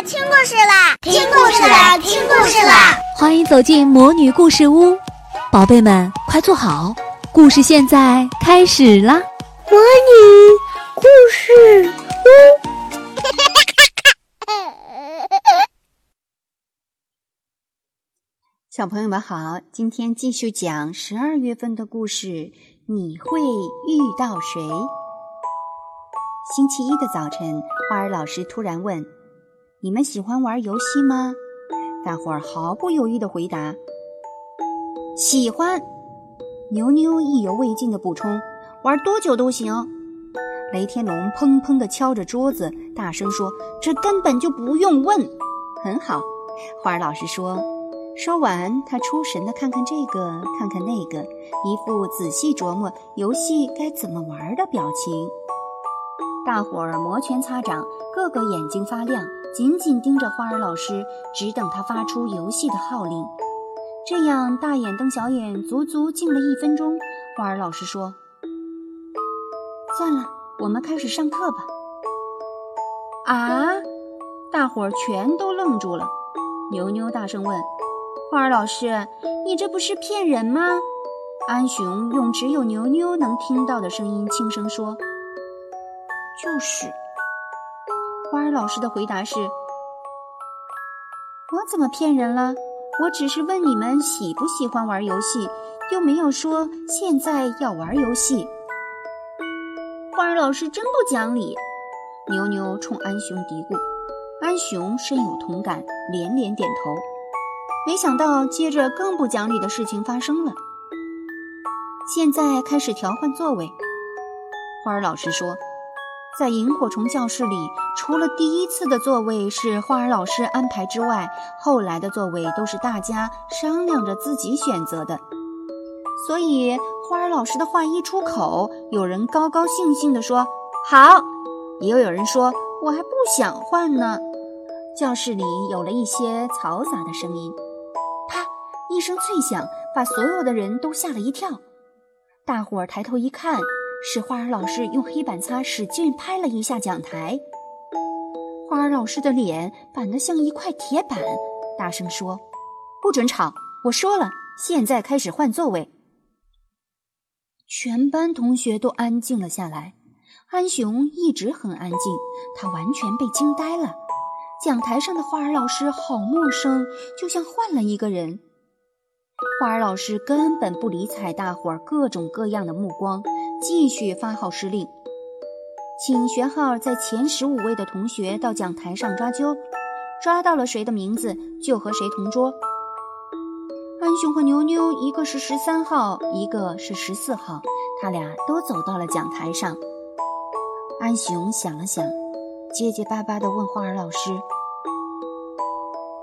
啦，听故事啦，听故事啦，听故事啦！欢迎走进魔女故事屋，宝贝们快坐好，故事现在开始啦！魔女故事屋，小朋友们好，今天继续讲十二月份的故事。你会遇到谁？星期一的早晨，花儿老师突然问：“你们喜欢玩游戏吗？”大伙儿毫不犹豫地回答：“喜欢。”牛牛意犹未尽地补充：“玩多久都行。”雷天龙砰砰地敲着桌子，大声说：“这根本就不用问。”很好，花儿老师说。说完，他出神地看看这个，看看那个，一副仔细琢磨游戏该怎么玩的表情。大伙儿摩拳擦掌，个个眼睛发亮，紧紧盯着花儿老师，只等他发出游戏的号令。这样大眼瞪小眼，足足静了一分钟。花儿老师说：“算了，我们开始上课吧。”啊！大伙儿全都愣住了。牛牛大声问：“花儿老师，你这不是骗人吗？”安雄用只有牛牛能听到的声音轻声说。就是，花儿老师的回答是：“我怎么骗人了？我只是问你们喜不喜欢玩游戏，又没有说现在要玩游戏。”花儿老师真不讲理。牛牛冲安雄嘀咕，安雄深有同感，连连点头。没想到，接着更不讲理的事情发生了。现在开始调换座位，花儿老师说。在萤火虫教室里，除了第一次的座位是花儿老师安排之外，后来的座位都是大家商量着自己选择的。所以花儿老师的话一出口，有人高高兴兴地说好，也有人说我还不想换呢。教室里有了一些嘈杂的声音，啪，一声脆响，把所有的人都吓了一跳。大伙儿抬头一看。是花儿老师用黑板擦使劲拍了一下讲台，花儿老师的脸板得像一块铁板，大声说：“不准吵！我说了，现在开始换座位。”全班同学都安静了下来。安雄一直很安静，他完全被惊呆了。讲台上的花儿老师好陌生，就像换了一个人。花儿老师根本不理睬大伙儿各种各样的目光。继续发号施令，请学号在前十五位的同学到讲台上抓阄，抓到了谁的名字就和谁同桌。安雄和牛牛一个是十三号，一个是十四号，他俩都走到了讲台上。安雄想了想，结结巴巴地问花儿老师：“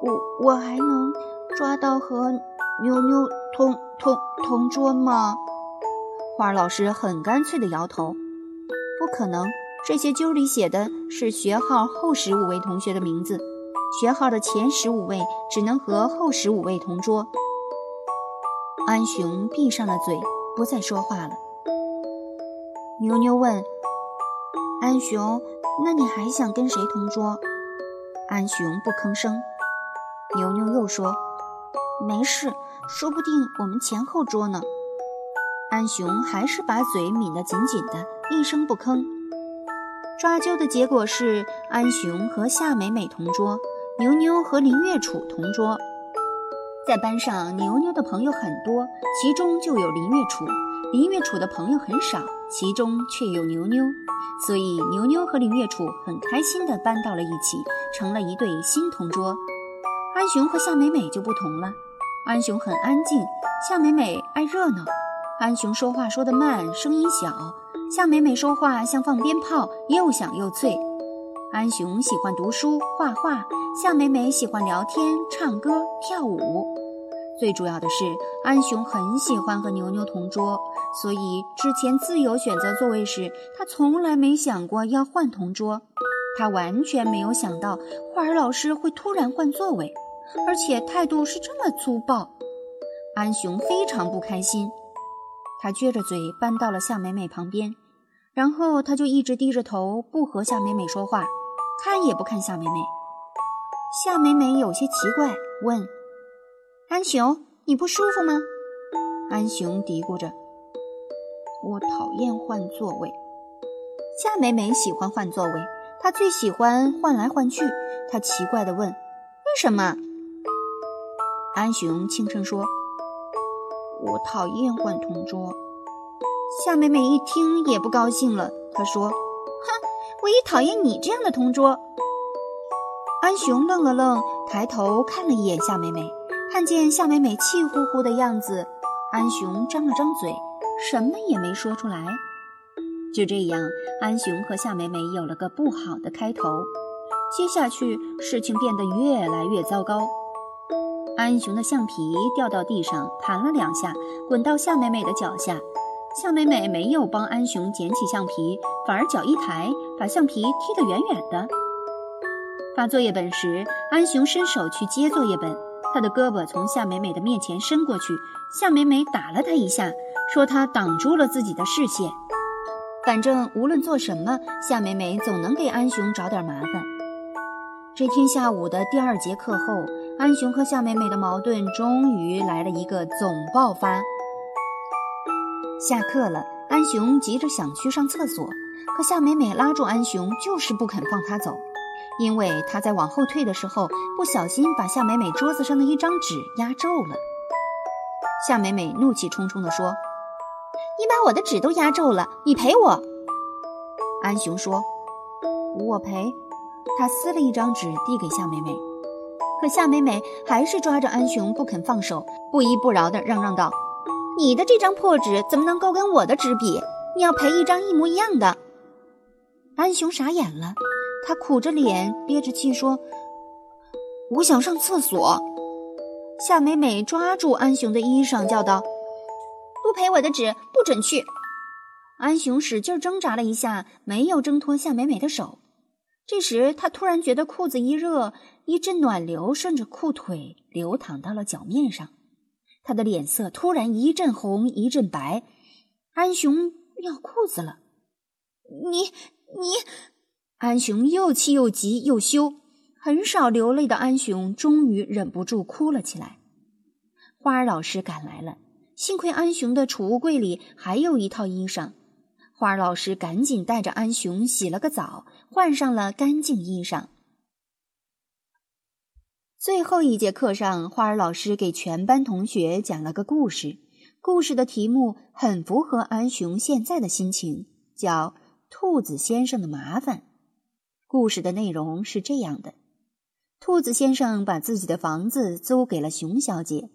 我我还能抓到和牛牛同同同桌吗？”花儿老师很干脆地摇头：“不可能，这些揪里写的是学号后十五位同学的名字，学号的前十五位只能和后十五位同桌。”安雄闭上了嘴，不再说话了。牛牛问：“安雄，那你还想跟谁同桌？”安雄不吭声。牛牛又说：“没事，说不定我们前后桌呢。”安雄还是把嘴抿得紧紧的，一声不吭。抓阄的结果是，安雄和夏美美同桌，牛牛和林月楚同桌。在班上，牛牛的朋友很多，其中就有林月楚；林月楚的朋友很少，其中却有牛牛。所以，牛牛和林月楚很开心地搬到了一起，成了一对新同桌。安雄和夏美美就不同了，安雄很安静，夏美美爱热闹。安雄说话说得慢，声音小；夏美美说话像放鞭炮，又响又脆。安雄喜欢读书、画画，夏美美喜欢聊天、唱歌、跳舞。最主要的是，安雄很喜欢和牛牛同桌，所以之前自由选择座位时，他从来没想过要换同桌。他完全没有想到画儿老师会突然换座位，而且态度是这么粗暴。安雄非常不开心。他撅着嘴搬到了夏美美旁边，然后他就一直低着头不和夏美美说话，看也不看夏美美。夏美美有些奇怪，问：“安雄，你不舒服吗？”安雄嘀咕着：“我讨厌换座位。”夏美美喜欢换座位，她最喜欢换来换去。她奇怪地问：“为什么？”安雄轻声说：“我讨厌换同桌。”夏美美一听也不高兴了，她说：“哼，我也讨厌你这样的同桌。”安雄愣了愣，抬头看了一眼夏美美，看见夏美美气呼呼的样子，安雄张了张嘴，什么也没说出来。就这样，安雄和夏美美有了个不好的开头。接下去，事情变得越来越糟糕。安雄的橡皮掉到地上，弹了两下，滚到夏美美的脚下。夏美美没有帮安雄捡起橡皮，反而脚一抬，把橡皮踢得远远的。发作业本时，安雄伸手去接作业本，他的胳膊从夏美美的面前伸过去，夏美美打了他一下，说他挡住了自己的视线。反正无论做什么，夏美美总能给安雄找点麻烦。这天下午的第二节课后，安雄和夏美美的矛盾终于来了一个总爆发。下课了，安雄急着想去上厕所，可夏美美拉住安雄，就是不肯放他走，因为他在往后退的时候不小心把夏美美桌子上的一张纸压皱了。夏美美怒气冲冲地说：“你把我的纸都压皱了，你赔我。”安雄说：“我赔。”他撕了一张纸递给夏美美，可夏美美还是抓着安雄不肯放手，不依不饶地嚷嚷道：“你的这张破纸怎么能够跟我的纸比？你要赔一张一模一样的。”安雄傻眼了，他苦着脸憋着气说：“我想上厕所。”夏美美抓住安雄的衣裳叫道：“不赔我的纸，不准去！”安雄使劲挣扎了一下，没有挣脱夏美美的手。这时，他突然觉得裤子一热，一阵暖流顺着裤腿流淌到了脚面上，他的脸色突然一阵红一阵白。安雄尿裤子了！你你，安雄又气又急又羞，很少流泪的安雄终于忍不住哭了起来。花儿老师赶来了，幸亏安雄的储物柜里还有一套衣裳。花儿老师赶紧带着安雄洗了个澡，换上了干净衣裳。最后一节课上，花儿老师给全班同学讲了个故事，故事的题目很符合安雄现在的心情，叫《兔子先生的麻烦》。故事的内容是这样的：兔子先生把自己的房子租给了熊小姐。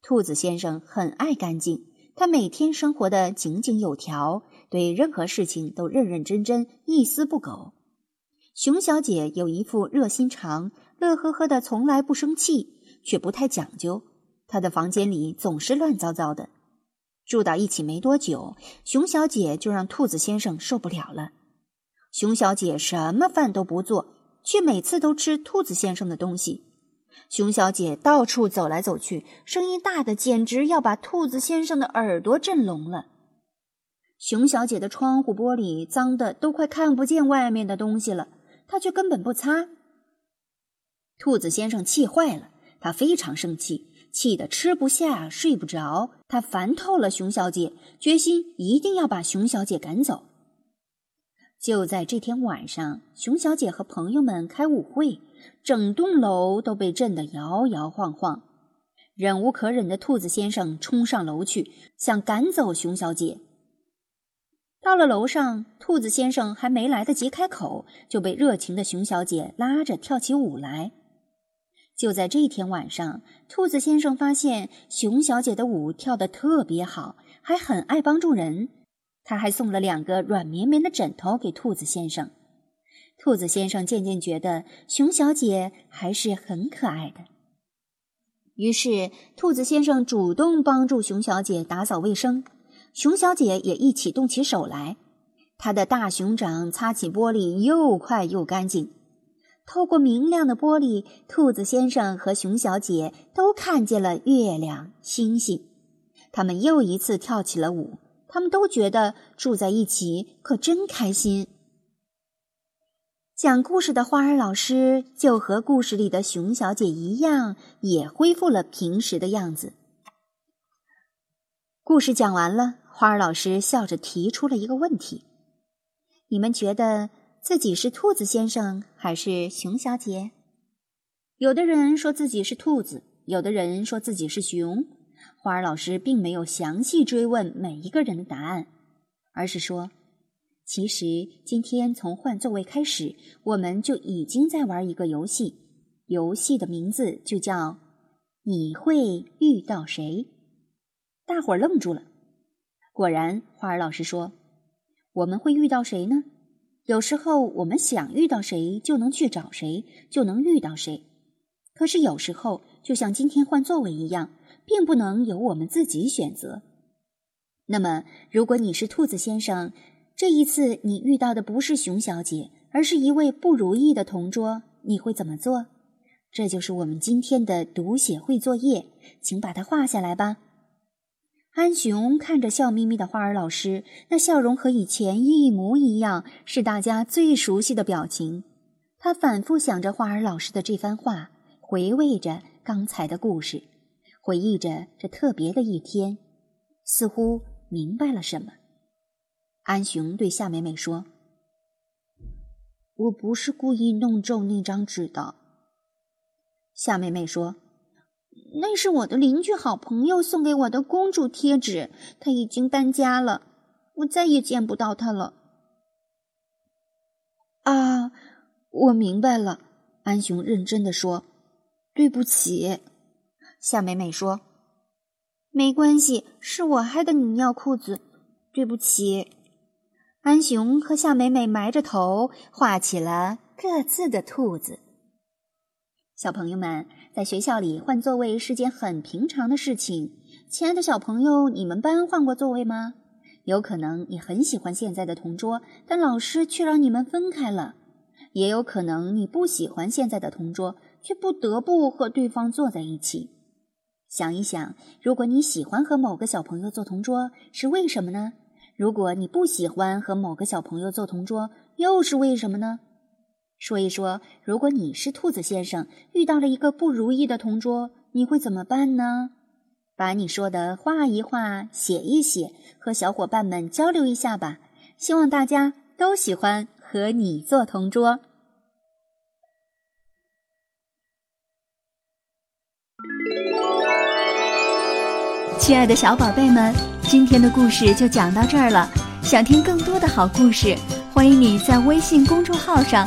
兔子先生很爱干净，他每天生活的井井有条。对任何事情都认认真真，一丝不苟。熊小姐有一副热心肠，乐呵呵的，从来不生气，却不太讲究。他的房间里总是乱糟糟的。住到一起没多久，熊小姐就让兔子先生受不了了。熊小姐什么饭都不做，却每次都吃兔子先生的东西。熊小姐到处走来走去，声音大的简直要把兔子先生的耳朵震聋了。熊小姐的窗户玻璃脏的都快看不见外面的东西了，她却根本不擦。兔子先生气坏了，他非常生气，气得吃不下、睡不着。他烦透了熊小姐，决心一定要把熊小姐赶走。就在这天晚上，熊小姐和朋友们开舞会，整栋楼都被震得摇摇晃晃。忍无可忍的兔子先生冲上楼去，想赶走熊小姐。到了楼上，兔子先生还没来得及开口，就被热情的熊小姐拉着跳起舞来。就在这天晚上，兔子先生发现熊小姐的舞跳得特别好，还很爱帮助人。他还送了两个软绵绵的枕头给兔子先生。兔子先生渐渐觉得熊小姐还是很可爱的，于是兔子先生主动帮助熊小姐打扫卫生。熊小姐也一起动起手来，她的大熊掌擦起玻璃又快又干净。透过明亮的玻璃，兔子先生和熊小姐都看见了月亮、星星。他们又一次跳起了舞。他们都觉得住在一起可真开心。讲故事的花儿老师就和故事里的熊小姐一样，也恢复了平时的样子。故事讲完了，花儿老师笑着提出了一个问题：“你们觉得自己是兔子先生还是熊小姐？”有的人说自己是兔子，有的人说自己是熊。花儿老师并没有详细追问每一个人的答案，而是说。其实今天从换座位开始，我们就已经在玩一个游戏，游戏的名字就叫“你会遇到谁”。大伙儿愣住了。果然，花儿老师说：“我们会遇到谁呢？有时候我们想遇到谁，就能去找谁，就能遇到谁。可是有时候，就像今天换座位一样，并不能由我们自己选择。那么，如果你是兔子先生，这一次你遇到的不是熊小姐，而是一位不如意的同桌，你会怎么做？这就是我们今天的读写会作业，请把它画下来吧。安雄看着笑眯眯的花儿老师，那笑容和以前一模一样，是大家最熟悉的表情。他反复想着花儿老师的这番话，回味着刚才的故事，回忆着这特别的一天，似乎明白了什么。安雄对夏美美说：“我不是故意弄皱那张纸的。”夏美美说：“那是我的邻居好朋友送给我的公主贴纸，他已经搬家了，我再也见不到他了。”啊，我明白了。安雄认真的说：“对不起。”夏美美说：“没关系，是我害得你尿裤子，对不起。”安雄和夏美美埋着头画起了各自的兔子。小朋友们，在学校里换座位是件很平常的事情。亲爱的小朋友，你们班换过座位吗？有可能你很喜欢现在的同桌，但老师却让你们分开了；也有可能你不喜欢现在的同桌，却不得不和对方坐在一起。想一想，如果你喜欢和某个小朋友做同桌，是为什么呢？如果你不喜欢和某个小朋友做同桌，又是为什么呢？说一说，如果你是兔子先生，遇到了一个不如意的同桌，你会怎么办呢？把你说的画一画，写一写，和小伙伴们交流一下吧。希望大家都喜欢和你做同桌。亲爱的小宝贝们。今天的故事就讲到这儿了。想听更多的好故事，欢迎你在微信公众号上